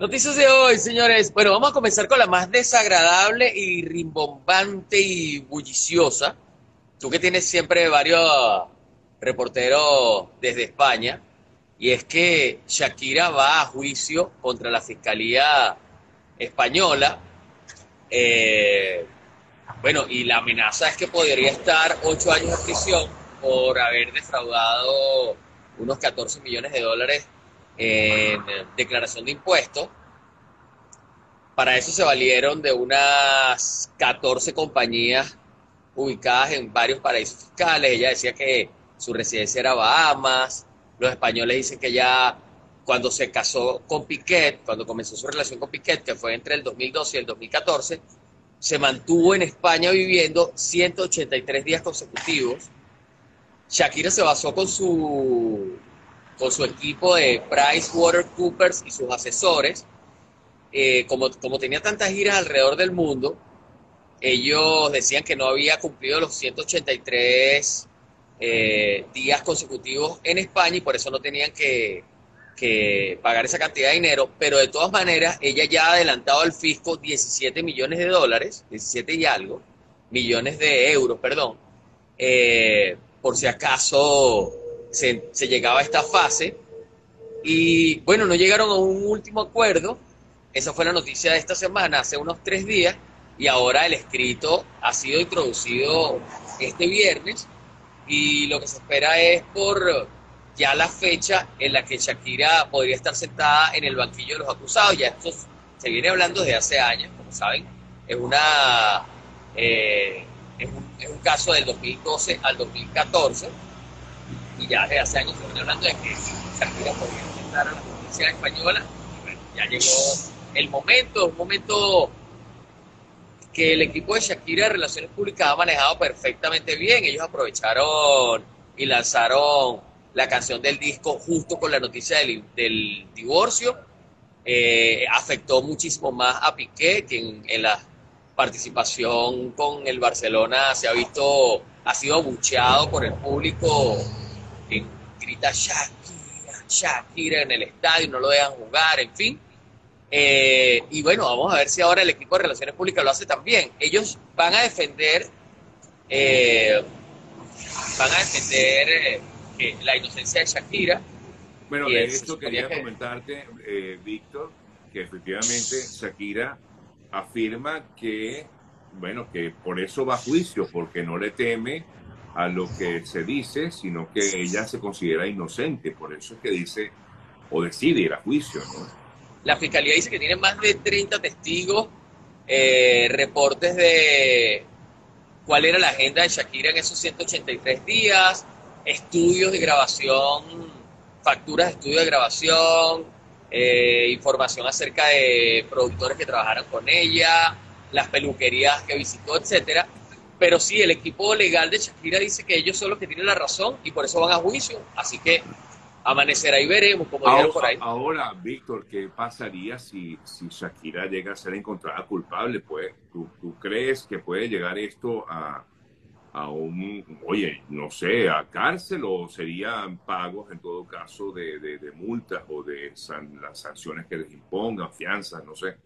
Noticias de hoy, señores. Bueno, vamos a comenzar con la más desagradable y rimbombante y bulliciosa. Tú que tienes siempre varios reporteros desde España. Y es que Shakira va a juicio contra la Fiscalía Española. Eh, bueno, y la amenaza es que podría estar ocho años de prisión por haber defraudado unos 14 millones de dólares en declaración de impuestos. Para eso se valieron de unas 14 compañías ubicadas en varios paraísos fiscales. Ella decía que su residencia era Bahamas. Los españoles dicen que ya cuando se casó con Piquet, cuando comenzó su relación con Piquet, que fue entre el 2012 y el 2014, se mantuvo en España viviendo 183 días consecutivos. Shakira se basó con su con su equipo de Price Coopers y sus asesores, eh, como, como tenía tantas giras alrededor del mundo, ellos decían que no había cumplido los 183 eh, días consecutivos en España y por eso no tenían que, que, pagar esa cantidad de dinero, pero de todas maneras ella ya ha adelantado al fisco 17 millones de dólares, 17 y algo, millones de euros, perdón, eh, por si acaso se, llegaba a esta fase. Y bueno, no llegaron a un último acuerdo. Esa fue la noticia de esta semana, hace unos tres días, y ahora el escrito ha sido introducido este viernes. Y lo que se espera es por ya la fecha en la que Shakira podría estar sentada en el banquillo de los acusados. Ya esto se viene hablando desde hace años, como saben, es una eh, un, es un caso del 2012 al 2014 y ya desde hace años se hablando de que Shakira podría enfrentar a la justicia española. Bueno, ya llegó el momento, un momento que el equipo de Shakira de Relaciones Públicas ha manejado perfectamente bien. Ellos aprovecharon y lanzaron la canción del disco justo con la noticia del, del divorcio. Eh, afectó muchísimo más a Piqué, que en, la participación con el Barcelona se ha visto, ha sido abucheado por el público grita Shakira, Shakira en el estadio, no lo dejan jugar, en fin. Eh, y bueno, vamos a ver si ahora el equipo de Relaciones Públicas lo hace también. Ellos van a defender, eh, van a defender eh, la inocencia de Shakira. Bueno, de esto quería comentarte, Víctor, que efectivamente Shakira afirma que, bueno, que por eso va a juicio, porque no le teme a lo que se dice, sino que ella se considera inocente. Por eso es que dice o decide ir a juicio. ¿no? La fiscalía dice que tiene más de 30 testigos, eh, reportes de cuál era la agenda de Shakira en esos 183 días, estudios de grabación, facturas de estudio de grabación, eh, información acerca de productores que trabajaron con ella, las peluquerías que visitó, etcétera pero sí, el equipo legal de Shakira dice que ellos son los que tienen la razón y por eso van a juicio. Así que amanecerá y veremos, como ahora, por ahí. Ahora, Víctor, ¿qué pasaría si, si Shakira llega a ser encontrada culpable? Pues, ¿tú, ¿tú crees que puede llegar esto a, a un, oye, no sé, a cárcel o serían pagos en todo caso de, de, multas o de las sanciones que les impongan, fianzas, no sé?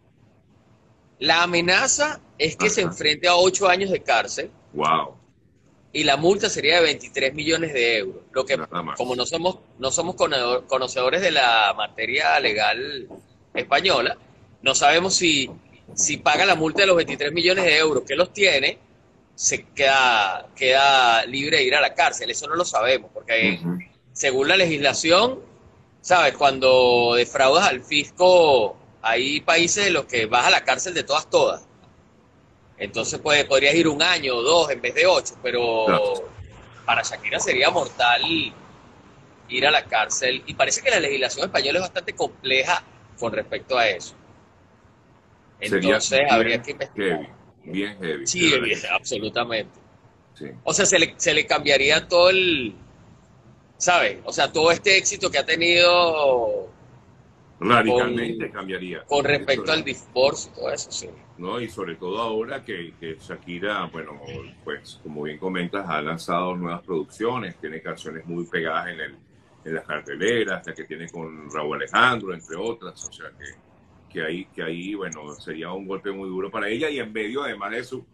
La amenaza es que se enfrente a ocho años de cárcel. Wow. Y la multa sería de 23 millones de euros. Lo que, como no somos, no somos conocedores de la materia legal española, no sabemos si, si paga la multa de los 23 millones de euros que los tiene, se queda, queda libre de ir a la cárcel. Eso no lo sabemos, porque según la legislación, ¿sabes? Cuando defraudas al fisco hay países en los que vas a la cárcel de todas, todas. Entonces pues, podrías ir un año o dos en vez de ocho, pero para Shakira sería mortal ir a la cárcel. Y parece que la legislación española es bastante compleja con respecto a eso. Entonces habría que investigar. bien heavy. Sí, absolutamente. O sea, se le, se le cambiaría todo el, ¿sabes? O sea, todo este éxito que ha tenido Radicalmente cambiaría. Con respecto al divorcio y todo eso, sí. ¿no? Y sobre todo ahora que, que, Shakira, bueno, pues como bien comentas, ha lanzado nuevas producciones, tiene canciones muy pegadas en, el, en las carteleras, la que tiene con Raúl Alejandro, entre otras, o sea que, que ahí, que ahí, bueno, sería un golpe muy duro para ella y en medio además de su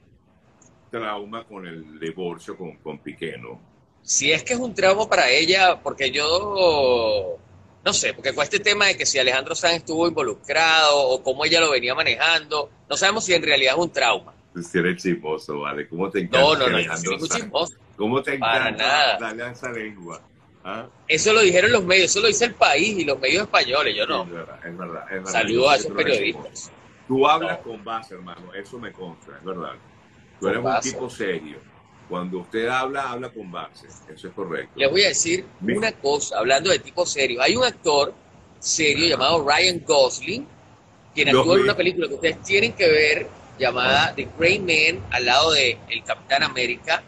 trauma con el divorcio con, con Piqué, ¿no? Si es que es un trauma para ella, porque yo no sé, porque con este tema de que si Alejandro Sanz estuvo involucrado o cómo ella lo venía manejando, no sabemos si en realidad es un trauma. Si eres chismoso, ¿vale? ¿Cómo te encanta? No, no, no, yo no chismoso. ¿Cómo te encanta darle a esa lengua? ¿Ah? Eso lo dijeron los medios, eso lo dice el país y los medios españoles, yo no. es verdad, es verdad. Es verdad. Saludos a esos periodistas. Tú hablas con base, hermano, eso me consta, es verdad. Tú eres un tipo serio. Cuando usted habla, habla con base, eso es correcto. Les voy a decir una cosa, hablando de tipo serio. Hay un actor serio llamado Ryan Gosling, quien actuó en una película que ustedes tienen que ver llamada The Great Man, al lado de El Capitán América.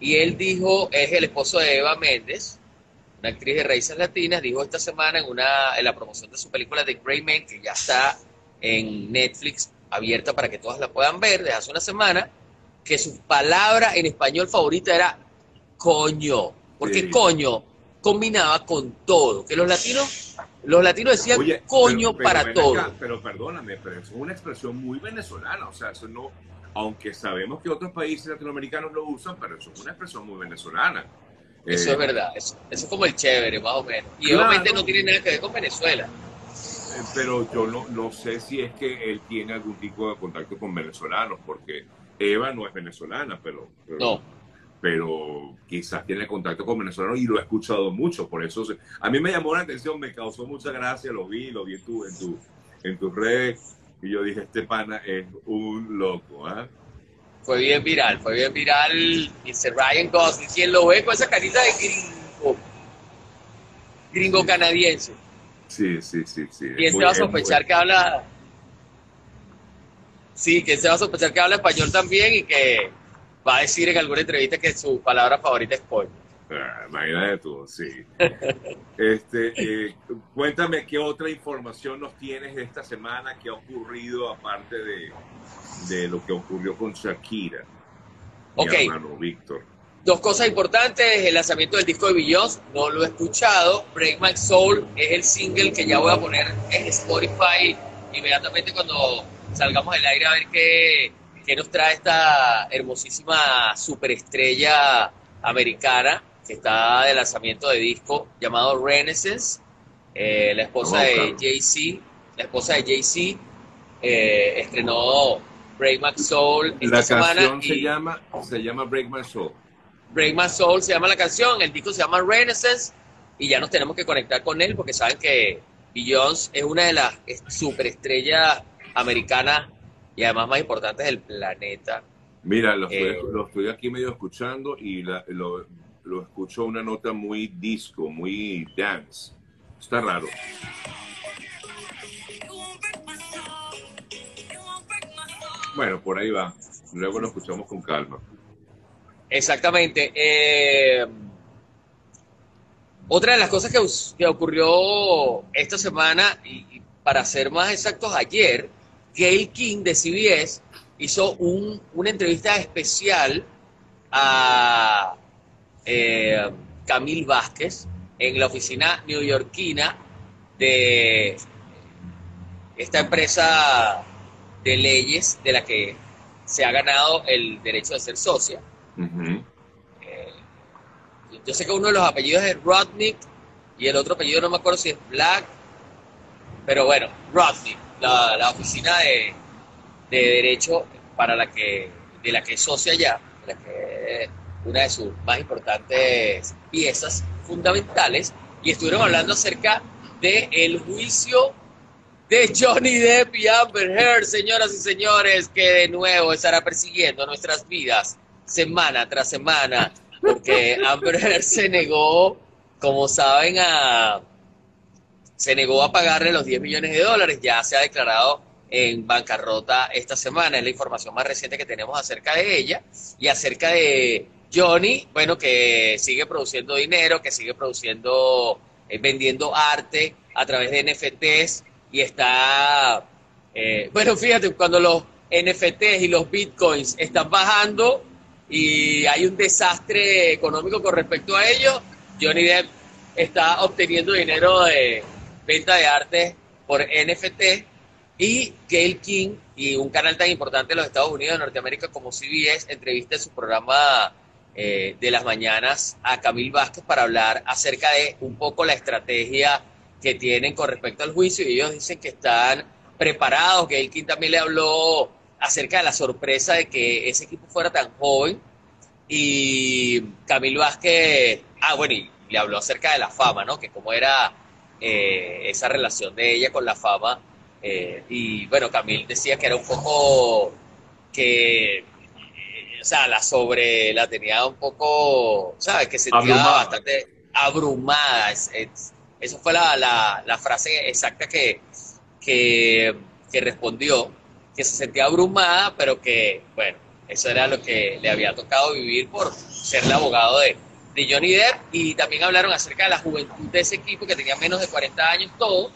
Y él dijo, es el esposo de Eva Méndez, una actriz de raíces latinas, dijo esta semana en, una, en la promoción de su película The Grey Man, que ya está en Netflix abierta para que todas la puedan ver desde hace una semana, que su palabra en español favorita era coño, porque coño combinaba con todo, que los latinos, los latinos decían coño para todo. pero perdóname, pero es una expresión muy venezolana, o sea, eso no aunque sabemos que otros países latinoamericanos lo usan, pero eso es una expresión muy venezolana. Eso es eh, verdad, eso, es como el chévere, más o menos. Y obviamente no tiene nada que ver con Venezuela. Eh, pero yo no, no sé si es que él tiene algún tipo de contacto con venezolanos, porque Eva no es venezolana, pero, no. pero quizás tiene contacto con venezolanos y lo he escuchado mucho, por eso a mí me llamó la atención, me causó mucha gracia, lo vi, lo vi en tu, en tu, en tus redes y yo dije, este pana es un loco, ¿ah? Fue bien viral, fue bien viral. Dice Ryan Gosling, quien lo ve con esa carita de gringo, gringo canadiense. Sí, sí, sí, sí. ¿Quién se va a sospechar que habla? Sí, ¿quién se va a sospechar que habla español también y que va a decir en alguna entrevista que su palabra favorita es coño? Ah, imagínate tú, sí. Este, eh, cuéntame qué otra información nos tienes esta semana que ha ocurrido aparte de, de lo que ocurrió con Shakira. Ok. hermano Víctor. Dos cosas importantes, el lanzamiento del disco de Beyoncé, no lo he escuchado. Break My Soul es el single que ya voy a poner en Spotify inmediatamente cuando salgamos del aire a ver qué, qué nos trae esta hermosísima superestrella americana que está de lanzamiento de disco llamado Renaissance, eh, la esposa de Jay-Z, la esposa de Jay-Z eh, estrenó Break My Soul esta la semana. Canción se llama, se llama Break My Soul. Break My Soul se llama la canción, el disco se llama Renaissance y ya nos tenemos que conectar con él porque saben que Beyoncé es una de las superestrellas americanas y además más importantes del planeta. Mira, lo, estoy, eh, lo estoy aquí medio escuchando y la, lo, lo escucho una nota muy disco, muy dance. Está raro. Bueno, por ahí va. Luego lo escuchamos con calma. Exactamente. Eh, otra de las cosas que, ocurrió esta semana, y, para ser más exactos, ayer, Gail King de CBS hizo una entrevista especial a eh, Camil Vázquez en la oficina neoyorquina de esta empresa de leyes de la que se ha ganado el derecho de ser socia. Eh, yo sé que uno de los apellidos es Rodnick y el otro apellido no me acuerdo si es Black, pero bueno, Rodnick, la, oficina de, derecho para la que de la que es socia ya, la una de sus más importantes piezas fundamentales, y estuvieron hablando acerca del el juicio de Johnny Depp y Amber Heard, señoras y señores, que de nuevo estará persiguiendo nuestras vidas semana tras semana, porque Amber Heard se negó, como saben, a se negó a pagarle los 10 millones de dólares, ya se ha declarado en bancarrota esta semana, es la información más reciente que tenemos acerca de ella y acerca de Johnny, bueno, que sigue produciendo dinero, que sigue produciendo, eh, vendiendo arte a través de NFTs y está, eh, bueno, fíjate, cuando los NFTs y los bitcoins están bajando y hay un desastre económico con respecto a ellos, Johnny Depp está obteniendo dinero de venta de arte por NFT y Gail King y un canal tan importante de los Estados Unidos de Norteamérica como CBS entrevista en su programa eh, de las mañanas a Camil Vázquez para hablar acerca de un poco la estrategia que tienen con respecto al juicio y ellos dicen que están preparados. Gail King también le habló acerca de la sorpresa de que ese equipo fuera tan joven y Camil Vázquez, ah bueno, y le habló acerca de la fama, ¿no? Que cómo era eh, esa relación de ella con la fama. Eh, y bueno, Camil decía que era un poco que, eh, o sea, la sobre, la tenía un poco, ¿sabes? Que se sentía bastante abrumada. Es, eso fue la, la, la, frase exacta que, que, que respondió, que se sentía abrumada, pero que, bueno, eso era lo que le había tocado vivir por ser el abogado de, de Johnny Depp y también hablaron acerca de la juventud de ese equipo que tenía menos de 40 años todo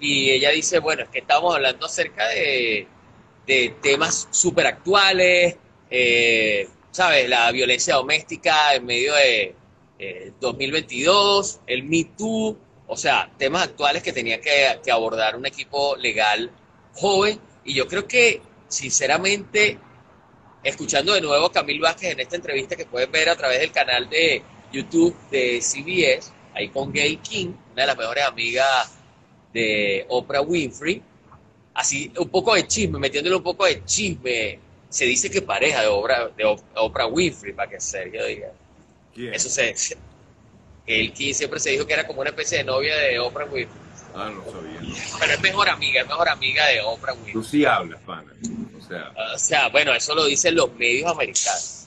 y ella dice, bueno, es que estamos hablando acerca de, de temas súper actuales, eh, ¿sabes? La violencia doméstica en medio de 2022, eh, el Me Too, o sea, temas actuales que tenía que, que abordar un equipo legal joven y yo creo que, sinceramente, escuchando de nuevo a Camil Vázquez en esta entrevista que puedes ver a través del canal de YouTube de CBS, ahí con Gay King, una de las mejores amigas de Oprah Winfrey. Así, un poco de chisme, metiéndole un poco de chisme. Se dice que pareja de Oprah, de Oprah Winfrey, para que Sergio diga. Eso se. El King siempre se dijo que era como una especie de novia de Oprah Winfrey. Ah, no sabía. Pero es mejor amiga, es mejor amiga de Oprah Winfrey. Tú sí hablas, pana. O sea. O sea, bueno, eso lo dicen los medios americanos.